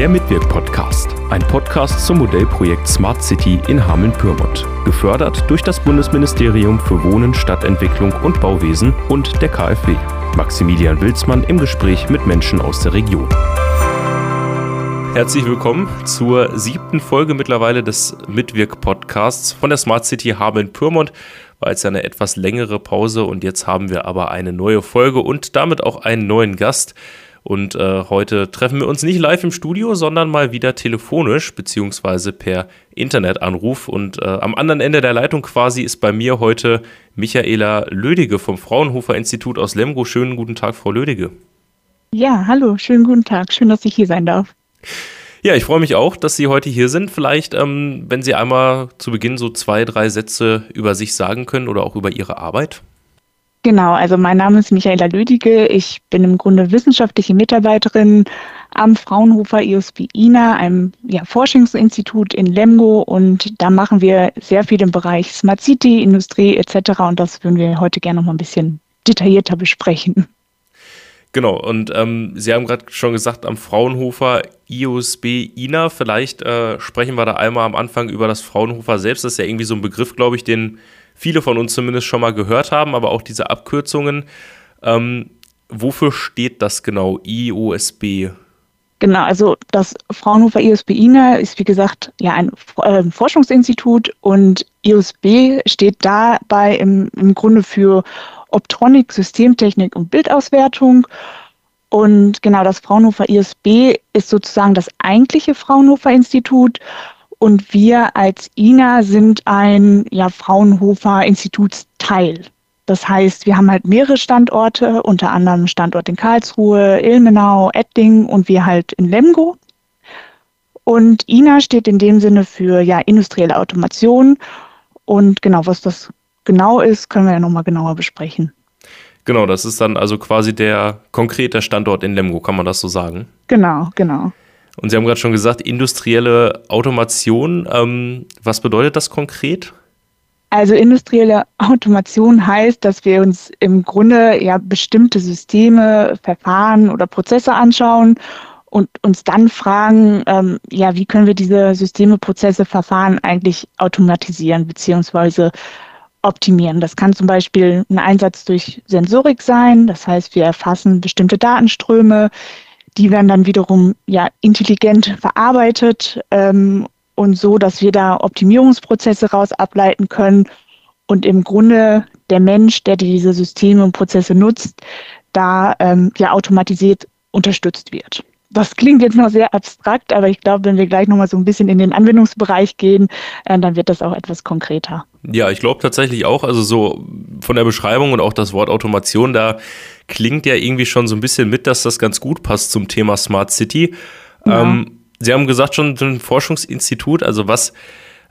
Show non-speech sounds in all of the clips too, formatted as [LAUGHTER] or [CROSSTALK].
Der Mitwirk-Podcast, ein Podcast zum Modellprojekt Smart City in Hameln-Pyrmont. Gefördert durch das Bundesministerium für Wohnen, Stadtentwicklung und Bauwesen und der KfW. Maximilian Wilsmann im Gespräch mit Menschen aus der Region. Herzlich willkommen zur siebten Folge mittlerweile des Mitwirk-Podcasts von der Smart City Hameln-Pyrmont. War jetzt eine etwas längere Pause und jetzt haben wir aber eine neue Folge und damit auch einen neuen Gast. Und äh, heute treffen wir uns nicht live im Studio, sondern mal wieder telefonisch beziehungsweise per Internetanruf. Und äh, am anderen Ende der Leitung quasi ist bei mir heute Michaela Lödige vom Fraunhofer Institut aus Lemgo. Schönen guten Tag, Frau Lödige. Ja, hallo, schönen guten Tag. Schön, dass ich hier sein darf. Ja, ich freue mich auch, dass Sie heute hier sind. Vielleicht, ähm, wenn Sie einmal zu Beginn so zwei, drei Sätze über sich sagen können oder auch über Ihre Arbeit. Genau, also mein Name ist Michaela Lüdige. Ich bin im Grunde wissenschaftliche Mitarbeiterin am Fraunhofer IOSP INA, einem ja, Forschungsinstitut in Lemgo. Und da machen wir sehr viel im Bereich Smart City, Industrie etc. Und das würden wir heute gerne noch mal ein bisschen detaillierter besprechen. Genau, und ähm, Sie haben gerade schon gesagt, am Fraunhofer IOSB INA, vielleicht äh, sprechen wir da einmal am Anfang über das Fraunhofer selbst. Das ist ja irgendwie so ein Begriff, glaube ich, den viele von uns zumindest schon mal gehört haben, aber auch diese Abkürzungen. Ähm, wofür steht das genau, IOSB? Genau, also das Fraunhofer IOSB INA ist wie gesagt ja ein äh, Forschungsinstitut und IOSB steht dabei im, im Grunde für Optronik, Systemtechnik und Bildauswertung. Und genau das Fraunhofer ISB ist sozusagen das eigentliche Fraunhofer Institut und wir als INA sind ein ja, Fraunhofer Institutsteil. Das heißt, wir haben halt mehrere Standorte, unter anderem Standort in Karlsruhe, Ilmenau, Ettling und wir halt in Lemgo. Und INA steht in dem Sinne für ja, industrielle Automation. Und genau, was das genau ist, können wir ja nochmal genauer besprechen. Genau, das ist dann also quasi der konkrete Standort in Lemgo, kann man das so sagen? Genau, genau. Und Sie haben gerade schon gesagt, industrielle Automation. Ähm, was bedeutet das konkret? Also industrielle Automation heißt, dass wir uns im Grunde ja bestimmte Systeme, Verfahren oder Prozesse anschauen und uns dann fragen, ähm, ja, wie können wir diese Systeme, Prozesse, Verfahren eigentlich automatisieren beziehungsweise optimieren. Das kann zum Beispiel ein Einsatz durch Sensorik sein. Das heißt, wir erfassen bestimmte Datenströme, die werden dann wiederum ja intelligent verarbeitet ähm, und so, dass wir da Optimierungsprozesse raus ableiten können und im Grunde der Mensch, der diese Systeme und Prozesse nutzt, da ähm, ja automatisiert unterstützt wird. Das klingt jetzt noch sehr abstrakt, aber ich glaube, wenn wir gleich nochmal so ein bisschen in den Anwendungsbereich gehen, äh, dann wird das auch etwas konkreter. Ja, ich glaube tatsächlich auch, also so von der Beschreibung und auch das Wort Automation, da klingt ja irgendwie schon so ein bisschen mit, dass das ganz gut passt zum Thema Smart City. Ja. Ähm, Sie haben gesagt schon ein Forschungsinstitut, also was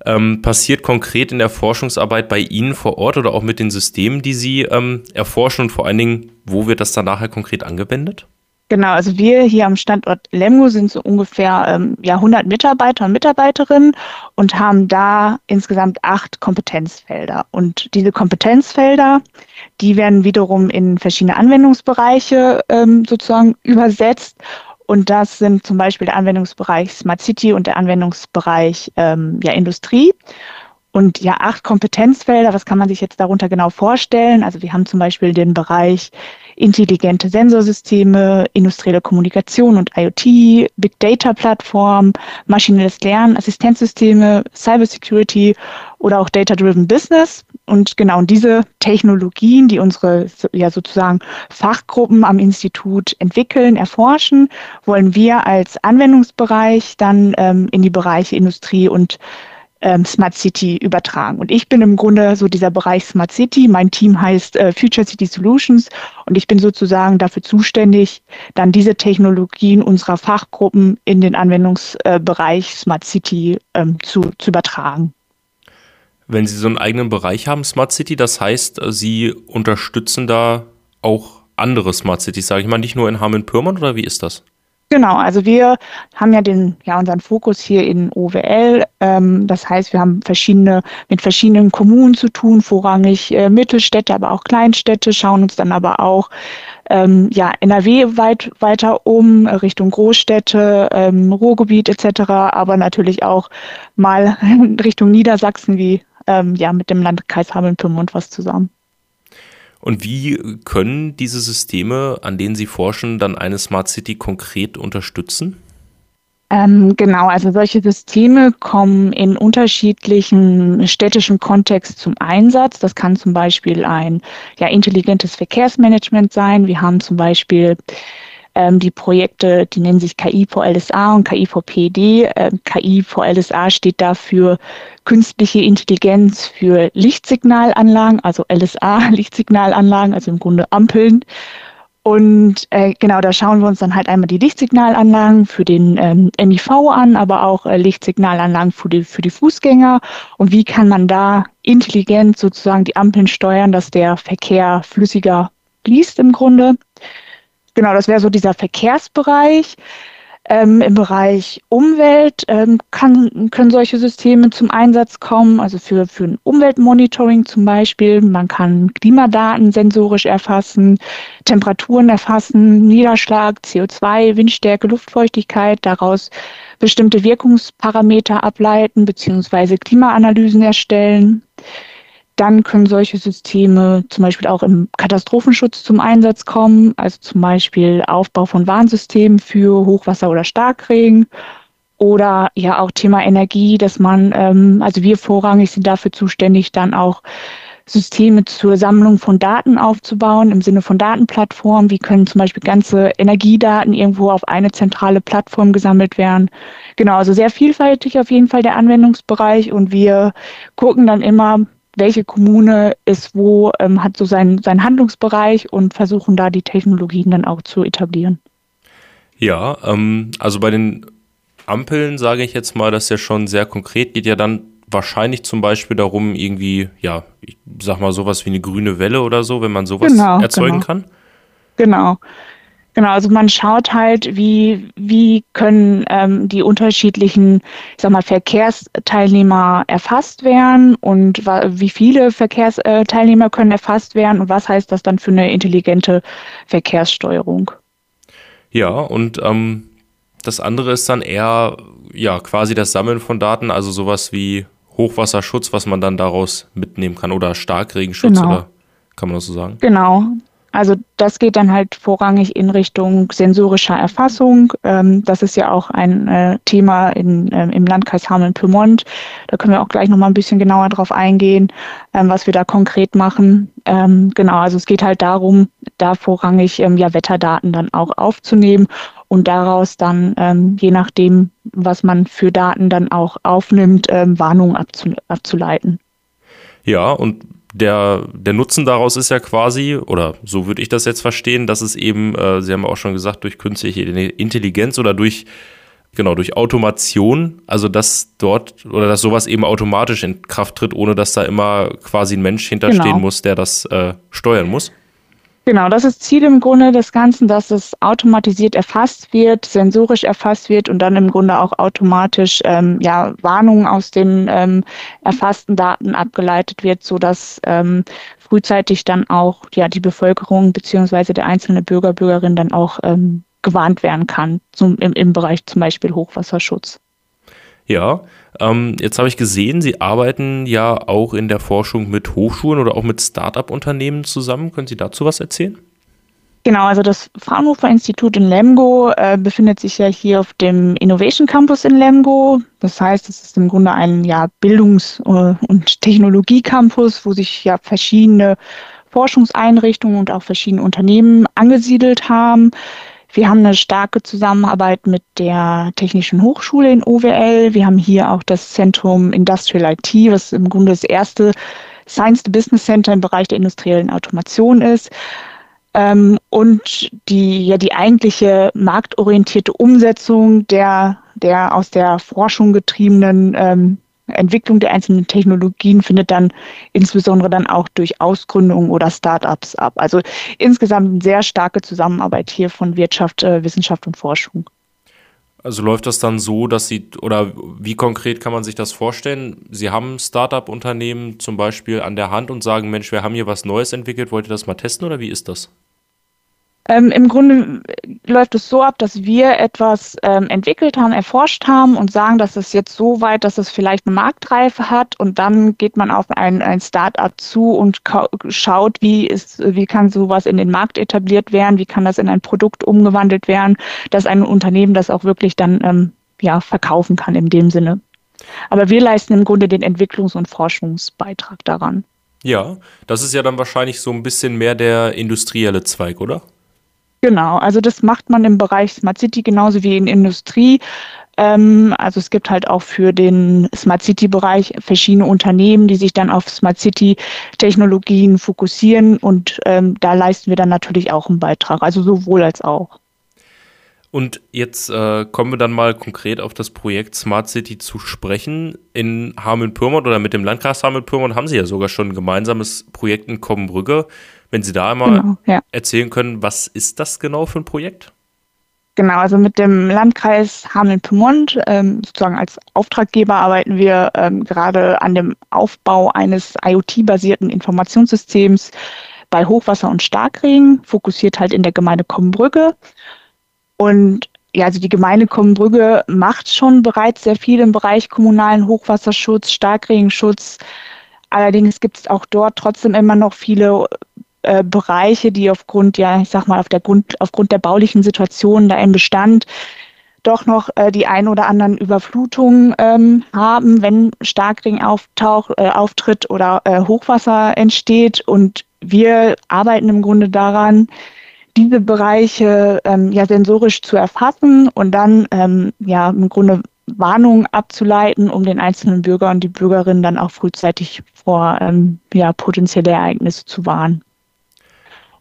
ähm, passiert konkret in der Forschungsarbeit bei Ihnen vor Ort oder auch mit den Systemen, die Sie ähm, erforschen und vor allen Dingen, wo wird das dann nachher konkret angewendet? Genau, also wir hier am Standort Lemgo sind so ungefähr ähm, ja, 100 Mitarbeiter und Mitarbeiterinnen und haben da insgesamt acht Kompetenzfelder. Und diese Kompetenzfelder, die werden wiederum in verschiedene Anwendungsbereiche ähm, sozusagen übersetzt. Und das sind zum Beispiel der Anwendungsbereich Smart City und der Anwendungsbereich ähm, ja, Industrie. Und ja, acht Kompetenzfelder, was kann man sich jetzt darunter genau vorstellen? Also wir haben zum Beispiel den Bereich intelligente Sensorsysteme, industrielle Kommunikation und IoT, Big Data Plattform, maschinelles Lernen, Assistenzsysteme, Cybersecurity oder auch Data-Driven Business. Und genau diese Technologien, die unsere ja sozusagen Fachgruppen am Institut entwickeln, erforschen, wollen wir als Anwendungsbereich dann ähm, in die Bereiche Industrie und ähm, Smart City übertragen. Und ich bin im Grunde so dieser Bereich Smart City. Mein Team heißt äh, Future City Solutions und ich bin sozusagen dafür zuständig, dann diese Technologien unserer Fachgruppen in den Anwendungsbereich Smart City ähm, zu, zu übertragen. Wenn Sie so einen eigenen Bereich haben, Smart City, das heißt, äh, Sie unterstützen da auch andere Smart Cities, sage ich mal, nicht nur in Hameln-Pyrmont oder wie ist das? Genau, also wir haben ja den, ja, unseren Fokus hier in OWL. Ähm, das heißt, wir haben verschiedene, mit verschiedenen Kommunen zu tun, vorrangig äh, Mittelstädte, aber auch Kleinstädte, schauen uns dann aber auch ähm, ja, NRW weit weiter um, Richtung Großstädte, ähm, Ruhrgebiet etc., aber natürlich auch mal [LAUGHS] Richtung Niedersachsen wie ähm, ja, mit dem Landkreis Hameln-Pyrmont was zusammen. Und wie können diese Systeme, an denen Sie forschen, dann eine Smart City konkret unterstützen? Ähm, genau, also solche Systeme kommen in unterschiedlichen städtischen Kontext zum Einsatz. Das kann zum Beispiel ein ja, intelligentes Verkehrsmanagement sein. Wir haben zum Beispiel ähm, die Projekte, die nennen sich KI vor LSA und KI vor PD. Ähm, KI vor LSA steht dafür künstliche Intelligenz für Lichtsignalanlagen, also LSA, [LAUGHS] Lichtsignalanlagen, also im Grunde Ampeln. Und äh, genau, da schauen wir uns dann halt einmal die Lichtsignalanlagen für den ähm, MIV an, aber auch äh, Lichtsignalanlagen für die, für die Fußgänger. Und wie kann man da intelligent sozusagen die Ampeln steuern, dass der Verkehr flüssiger fließt im Grunde. Genau, das wäre so dieser Verkehrsbereich. Ähm, Im Bereich Umwelt ähm, kann, können solche Systeme zum Einsatz kommen, also für, für ein Umweltmonitoring zum Beispiel. Man kann Klimadaten sensorisch erfassen, Temperaturen erfassen, Niederschlag, CO2, Windstärke, Luftfeuchtigkeit, daraus bestimmte Wirkungsparameter ableiten beziehungsweise Klimaanalysen erstellen. Dann können solche Systeme zum Beispiel auch im Katastrophenschutz zum Einsatz kommen, also zum Beispiel Aufbau von Warnsystemen für Hochwasser oder Starkregen oder ja auch Thema Energie, dass man, ähm, also wir vorrangig sind dafür zuständig, dann auch Systeme zur Sammlung von Daten aufzubauen im Sinne von Datenplattformen. Wie können zum Beispiel ganze Energiedaten irgendwo auf eine zentrale Plattform gesammelt werden? Genau, also sehr vielfältig auf jeden Fall der Anwendungsbereich und wir gucken dann immer, welche Kommune ist wo, ähm, hat so seinen, seinen Handlungsbereich und versuchen da die Technologien dann auch zu etablieren. Ja, ähm, also bei den Ampeln sage ich jetzt mal, das ist ja schon sehr konkret, geht ja dann wahrscheinlich zum Beispiel darum, irgendwie, ja, ich sag mal sowas wie eine grüne Welle oder so, wenn man sowas genau, erzeugen genau. kann. Genau. Genau, also man schaut halt, wie, wie können ähm, die unterschiedlichen, ich sag mal, Verkehrsteilnehmer erfasst werden und wie viele Verkehrsteilnehmer können erfasst werden und was heißt das dann für eine intelligente Verkehrssteuerung. Ja, und ähm, das andere ist dann eher ja quasi das Sammeln von Daten, also sowas wie Hochwasserschutz, was man dann daraus mitnehmen kann oder Starkregenschutz genau. oder kann man das so sagen? Genau, also das geht dann halt vorrangig in Richtung sensorischer Erfassung. Ähm, das ist ja auch ein äh, Thema in, ähm, im Landkreis Hameln-Pyrmont. Da können wir auch gleich nochmal ein bisschen genauer drauf eingehen, ähm, was wir da konkret machen. Genau, also es geht halt darum, da vorrangig ja Wetterdaten dann auch aufzunehmen und daraus dann, je nachdem, was man für Daten dann auch aufnimmt, Warnungen abzuleiten. Ja, und der, der Nutzen daraus ist ja quasi, oder so würde ich das jetzt verstehen, dass es eben, äh, Sie haben auch schon gesagt, durch künstliche Intelligenz oder durch, genau, durch Automation, also dass dort oder dass sowas eben automatisch in Kraft tritt, ohne dass da immer quasi ein Mensch hinterstehen genau. muss, der das äh, steuern muss. Genau, das ist Ziel im Grunde des Ganzen, dass es automatisiert erfasst wird, sensorisch erfasst wird und dann im Grunde auch automatisch ähm, ja, Warnungen aus den ähm, erfassten Daten abgeleitet wird, sodass ähm, frühzeitig dann auch ja, die Bevölkerung beziehungsweise der einzelne Bürger, Bürgerin dann auch ähm, gewarnt werden kann, zum, im, im Bereich zum Beispiel Hochwasserschutz. Ja, ähm, jetzt habe ich gesehen, Sie arbeiten ja auch in der Forschung mit Hochschulen oder auch mit Start-up-Unternehmen zusammen. Können Sie dazu was erzählen? Genau, also das Fraunhofer Institut in Lemgo äh, befindet sich ja hier auf dem Innovation Campus in Lemgo. Das heißt, es ist im Grunde ein ja, Bildungs- äh, und Technologiecampus, wo sich ja verschiedene Forschungseinrichtungen und auch verschiedene Unternehmen angesiedelt haben. Wir haben eine starke Zusammenarbeit mit der Technischen Hochschule in OWL. Wir haben hier auch das Zentrum Industrial IT, was im Grunde das erste Science Business Center im Bereich der industriellen Automation ist. Ähm, und die, ja, die eigentliche marktorientierte Umsetzung der, der aus der Forschung getriebenen ähm, Entwicklung der einzelnen Technologien findet dann insbesondere dann auch durch Ausgründungen oder Startups ab. Also insgesamt eine sehr starke Zusammenarbeit hier von Wirtschaft, äh, Wissenschaft und Forschung. Also läuft das dann so, dass Sie, oder wie konkret kann man sich das vorstellen? Sie haben Startup-Unternehmen zum Beispiel an der Hand und sagen, Mensch, wir haben hier was Neues entwickelt, wollt ihr das mal testen oder wie ist das? Ähm, Im Grunde läuft es so ab, dass wir etwas ähm, entwickelt haben, erforscht haben und sagen, dass es jetzt so weit, dass es vielleicht eine Marktreife hat und dann geht man auf ein, ein Start-up zu und schaut, wie, ist, wie kann sowas in den Markt etabliert werden, wie kann das in ein Produkt umgewandelt werden, dass ein Unternehmen das auch wirklich dann ähm, ja, verkaufen kann in dem Sinne. Aber wir leisten im Grunde den Entwicklungs- und Forschungsbeitrag daran. Ja, das ist ja dann wahrscheinlich so ein bisschen mehr der industrielle Zweig, oder? Genau, also das macht man im Bereich Smart City genauso wie in Industrie. Ähm, also es gibt halt auch für den Smart City-Bereich verschiedene Unternehmen, die sich dann auf Smart City-Technologien fokussieren und ähm, da leisten wir dann natürlich auch einen Beitrag, also sowohl als auch. Und jetzt äh, kommen wir dann mal konkret auf das Projekt Smart City zu sprechen. In Hameln-Pyrmont oder mit dem Landkreis Hameln-Pyrmont haben Sie ja sogar schon ein gemeinsames Projekt in Kommenbrügge. Wenn Sie da einmal genau, ja. erzählen können, was ist das genau für ein Projekt? Genau, also mit dem Landkreis Hameln-Pyrmont, ähm, sozusagen als Auftraggeber, arbeiten wir ähm, gerade an dem Aufbau eines IoT-basierten Informationssystems bei Hochwasser und Starkregen, fokussiert halt in der Gemeinde Kommenbrügge. Und ja, also die Gemeinde Kommenbrügge macht schon bereits sehr viel im Bereich kommunalen Hochwasserschutz, Starkregenschutz. Allerdings gibt es auch dort trotzdem immer noch viele äh, Bereiche, die aufgrund, ja, ich sag mal, auf der Grund, aufgrund der baulichen Situation da im Bestand doch noch äh, die ein oder anderen Überflutungen ähm, haben, wenn Starkregen auftaucht, äh, auftritt oder äh, Hochwasser entsteht. Und wir arbeiten im Grunde daran, diese Bereiche ähm, ja sensorisch zu erfassen und dann ähm, ja im Grunde Warnungen abzuleiten, um den einzelnen Bürger und die Bürgerinnen dann auch frühzeitig vor ähm, ja, potenzielle Ereignisse zu warnen.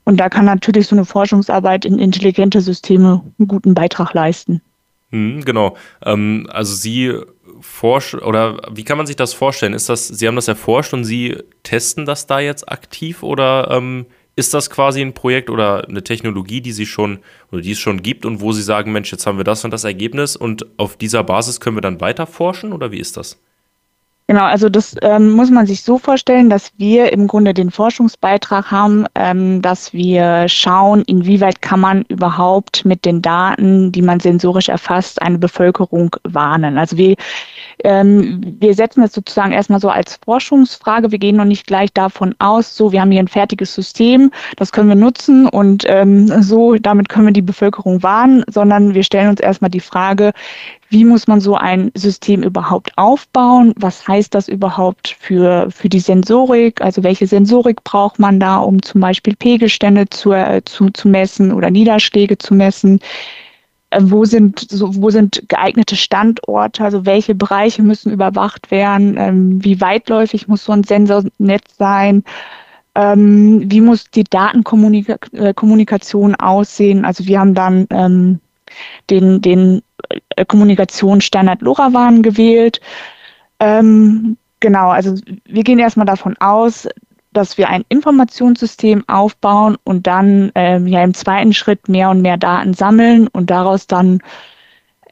Und da kann natürlich so eine Forschungsarbeit in intelligente Systeme einen guten Beitrag leisten. Hm, genau. Ähm, also Sie forschen oder wie kann man sich das vorstellen? Ist das, Sie haben das erforscht und Sie testen das da jetzt aktiv oder ähm, ist das quasi ein Projekt oder eine Technologie, die Sie schon oder die es schon gibt und wo Sie sagen, Mensch, jetzt haben wir das und das Ergebnis und auf dieser Basis können wir dann weiter forschen oder wie ist das? Genau, also das ähm, muss man sich so vorstellen, dass wir im Grunde den Forschungsbeitrag haben, ähm, dass wir schauen, inwieweit kann man überhaupt mit den Daten, die man sensorisch erfasst, eine Bevölkerung warnen. Also wir, ähm, wir setzen das sozusagen erstmal so als Forschungsfrage. Wir gehen noch nicht gleich davon aus, so wir haben hier ein fertiges System, das können wir nutzen und ähm, so damit können wir die Bevölkerung warnen, sondern wir stellen uns erstmal die Frage, wie muss man so ein System überhaupt aufbauen? Was heißt das überhaupt für, für die Sensorik? Also welche Sensorik braucht man da, um zum Beispiel Pegelstände zu, äh, zu, zu messen oder Niederschläge zu messen? Äh, wo sind, so, wo sind geeignete Standorte? Also welche Bereiche müssen überwacht werden? Ähm, wie weitläufig muss so ein Sensornetz sein? Ähm, wie muss die Datenkommunikation äh, aussehen? Also wir haben dann ähm, den, den äh, Kommunikationsstandard LoRaWAN gewählt. Ähm, genau, also wir gehen erstmal davon aus, dass wir ein Informationssystem aufbauen und dann ähm, ja im zweiten Schritt mehr und mehr Daten sammeln und daraus dann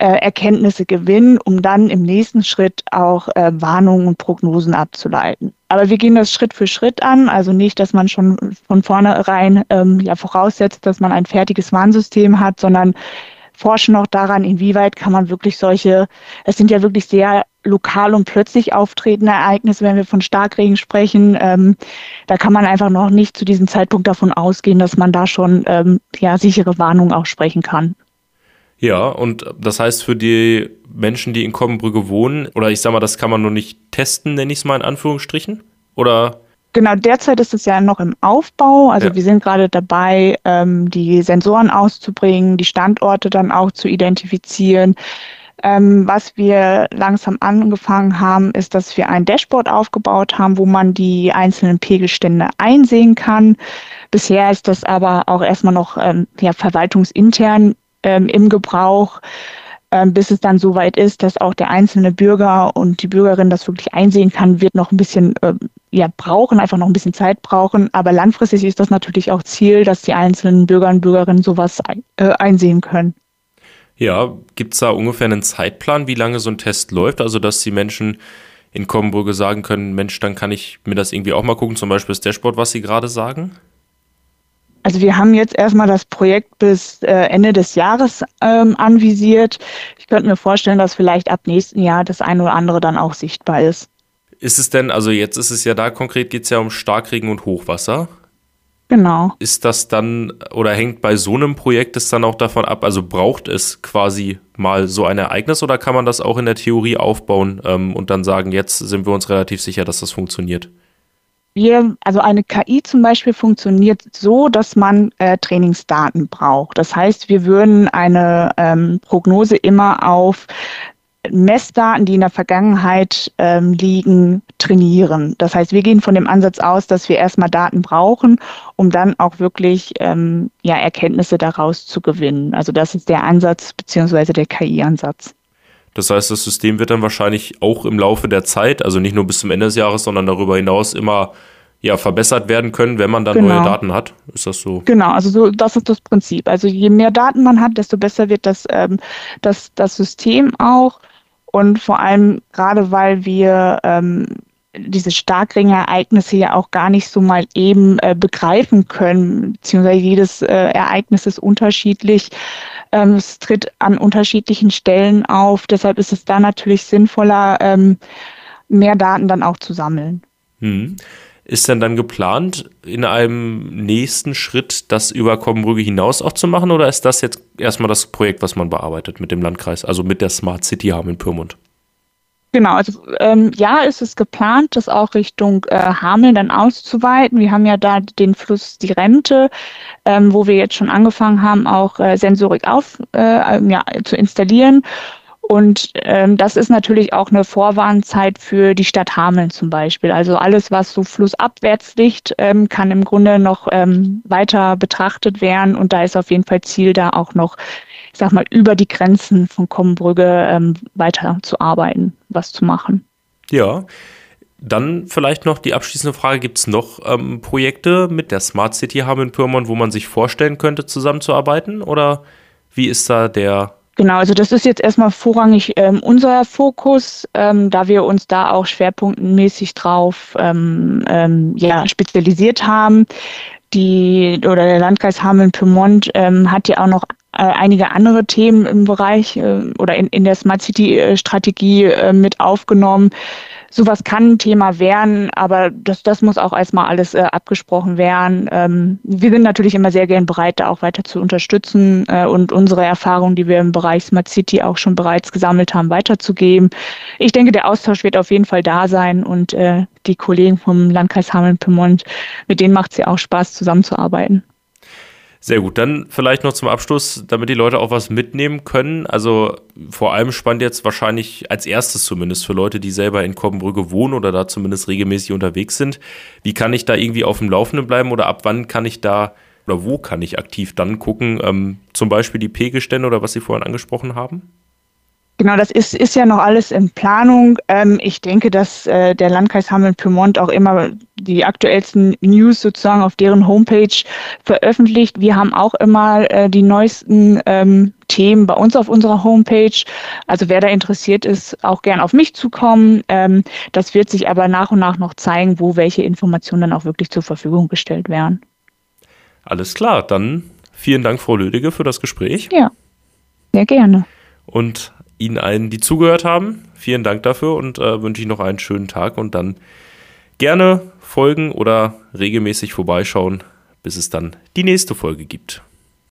äh, Erkenntnisse gewinnen, um dann im nächsten Schritt auch äh, Warnungen und Prognosen abzuleiten. Aber wir gehen das Schritt für Schritt an, also nicht, dass man schon von vornherein ähm, ja voraussetzt, dass man ein fertiges Warnsystem hat, sondern forschen auch daran, inwieweit kann man wirklich solche, es sind ja wirklich sehr lokal und plötzlich auftretende Ereignisse, wenn wir von Starkregen sprechen. Ähm, da kann man einfach noch nicht zu diesem Zeitpunkt davon ausgehen, dass man da schon ähm, ja, sichere Warnungen aussprechen kann. Ja, und das heißt für die Menschen, die in Kommenbrügge wohnen, oder ich sag mal, das kann man nur nicht testen, nenne ich es mal in Anführungsstrichen? Oder Genau, derzeit ist es ja noch im Aufbau. Also ja. wir sind gerade dabei, ähm, die Sensoren auszubringen, die Standorte dann auch zu identifizieren. Ähm, was wir langsam angefangen haben, ist, dass wir ein Dashboard aufgebaut haben, wo man die einzelnen Pegelstände einsehen kann. Bisher ist das aber auch erstmal noch ähm, ja, verwaltungsintern ähm, im Gebrauch. Ähm, bis es dann so weit ist, dass auch der einzelne Bürger und die Bürgerin das wirklich einsehen kann, wird noch ein bisschen äh, ja, brauchen, einfach noch ein bisschen Zeit brauchen. Aber langfristig ist das natürlich auch Ziel, dass die einzelnen Bürger und Bürgerinnen sowas äh, einsehen können. Ja, gibt es da ungefähr einen Zeitplan, wie lange so ein Test läuft? Also, dass die Menschen in Komburge sagen können, Mensch, dann kann ich mir das irgendwie auch mal gucken, zum Beispiel das Dashboard, was Sie gerade sagen? Also wir haben jetzt erstmal das Projekt bis äh, Ende des Jahres ähm, anvisiert. Ich könnte mir vorstellen, dass vielleicht ab nächsten Jahr das eine oder andere dann auch sichtbar ist. Ist es denn, also jetzt ist es ja da konkret, geht es ja um Starkregen und Hochwasser. Genau. Ist das dann oder hängt bei so einem Projekt es dann auch davon ab, also braucht es quasi mal so ein Ereignis oder kann man das auch in der Theorie aufbauen ähm, und dann sagen, jetzt sind wir uns relativ sicher, dass das funktioniert? Wir, also eine KI zum Beispiel funktioniert so, dass man äh, Trainingsdaten braucht. Das heißt, wir würden eine ähm, Prognose immer auf Messdaten, die in der Vergangenheit ähm, liegen, trainieren. Das heißt, wir gehen von dem Ansatz aus, dass wir erstmal Daten brauchen, um dann auch wirklich ähm, ja, Erkenntnisse daraus zu gewinnen. Also das ist der Ansatz beziehungsweise der KI-Ansatz. Das heißt, das System wird dann wahrscheinlich auch im Laufe der Zeit, also nicht nur bis zum Ende des Jahres, sondern darüber hinaus immer ja, verbessert werden können, wenn man dann genau. neue Daten hat. Ist das so? Genau, also so, das ist das Prinzip. Also je mehr Daten man hat, desto besser wird das, ähm, das, das System auch. Und vor allem gerade weil wir ähm, diese Starkringereignisse ja auch gar nicht so mal eben äh, begreifen können, beziehungsweise jedes äh, Ereignis ist unterschiedlich. Ähm, es tritt an unterschiedlichen Stellen auf. Deshalb ist es da natürlich sinnvoller, ähm, mehr Daten dann auch zu sammeln. Hm. Ist denn dann geplant, in einem nächsten Schritt das über Kommenbrügge hinaus auch zu machen oder ist das jetzt erstmal das Projekt, was man bearbeitet mit dem Landkreis, also mit der Smart City Haben in Pyrmont? Genau, also ähm, ja, ist es geplant, das auch Richtung äh, Hameln dann auszuweiten. Wir haben ja da den Fluss die Rente, ähm, wo wir jetzt schon angefangen haben, auch äh, Sensorik auf, äh, ja, zu installieren. Und ähm, das ist natürlich auch eine Vorwarnzeit für die Stadt Hameln zum Beispiel. Also alles, was so flussabwärts liegt, ähm, kann im Grunde noch ähm, weiter betrachtet werden. Und da ist auf jeden Fall Ziel, da auch noch, ich sag mal, über die Grenzen von Kommenbrügge ähm, weiter zu arbeiten, was zu machen. Ja. Dann vielleicht noch die abschließende Frage: Gibt es noch ähm, Projekte mit der Smart City Hameln Pyrmont, wo man sich vorstellen könnte, zusammenzuarbeiten? Oder wie ist da der Genau, also das ist jetzt erstmal vorrangig ähm, unser Fokus, ähm, da wir uns da auch schwerpunktmäßig drauf ähm, ähm, ja, spezialisiert haben. Die oder der Landkreis Hameln-Pyrmont ähm, hat ja auch noch einige andere Themen im Bereich äh, oder in, in der Smart City-Strategie äh, mit aufgenommen sowas kann ein Thema werden, aber das, das muss auch erstmal alles äh, abgesprochen werden. Ähm, wir sind natürlich immer sehr gern bereit, da auch weiter zu unterstützen äh, und unsere Erfahrungen, die wir im Bereich Smart City auch schon bereits gesammelt haben, weiterzugeben. Ich denke, der Austausch wird auf jeden Fall da sein und äh, die Kollegen vom Landkreis Hameln-Pyrmont, mit denen macht es ja auch Spaß, zusammenzuarbeiten. Sehr gut, dann vielleicht noch zum Abschluss, damit die Leute auch was mitnehmen können. Also vor allem spannend jetzt wahrscheinlich als erstes zumindest für Leute, die selber in Koppenbrücke wohnen oder da zumindest regelmäßig unterwegs sind. Wie kann ich da irgendwie auf dem Laufenden bleiben oder ab wann kann ich da oder wo kann ich aktiv dann gucken? Ähm, zum Beispiel die Pegelstände oder was Sie vorhin angesprochen haben? Genau, das ist, ist ja noch alles in Planung. Ähm, ich denke, dass äh, der Landkreis Hameln-Pyrmont auch immer die aktuellsten News sozusagen auf deren Homepage veröffentlicht. Wir haben auch immer äh, die neuesten ähm, Themen bei uns auf unserer Homepage. Also wer da interessiert ist, auch gern auf mich zukommen. Ähm, das wird sich aber nach und nach noch zeigen, wo welche Informationen dann auch wirklich zur Verfügung gestellt werden. Alles klar, dann vielen Dank, Frau Lödige, für das Gespräch. Ja, sehr gerne. Und Ihnen allen, die zugehört haben. Vielen Dank dafür und äh, wünsche ich noch einen schönen Tag und dann gerne folgen oder regelmäßig vorbeischauen, bis es dann die nächste Folge gibt.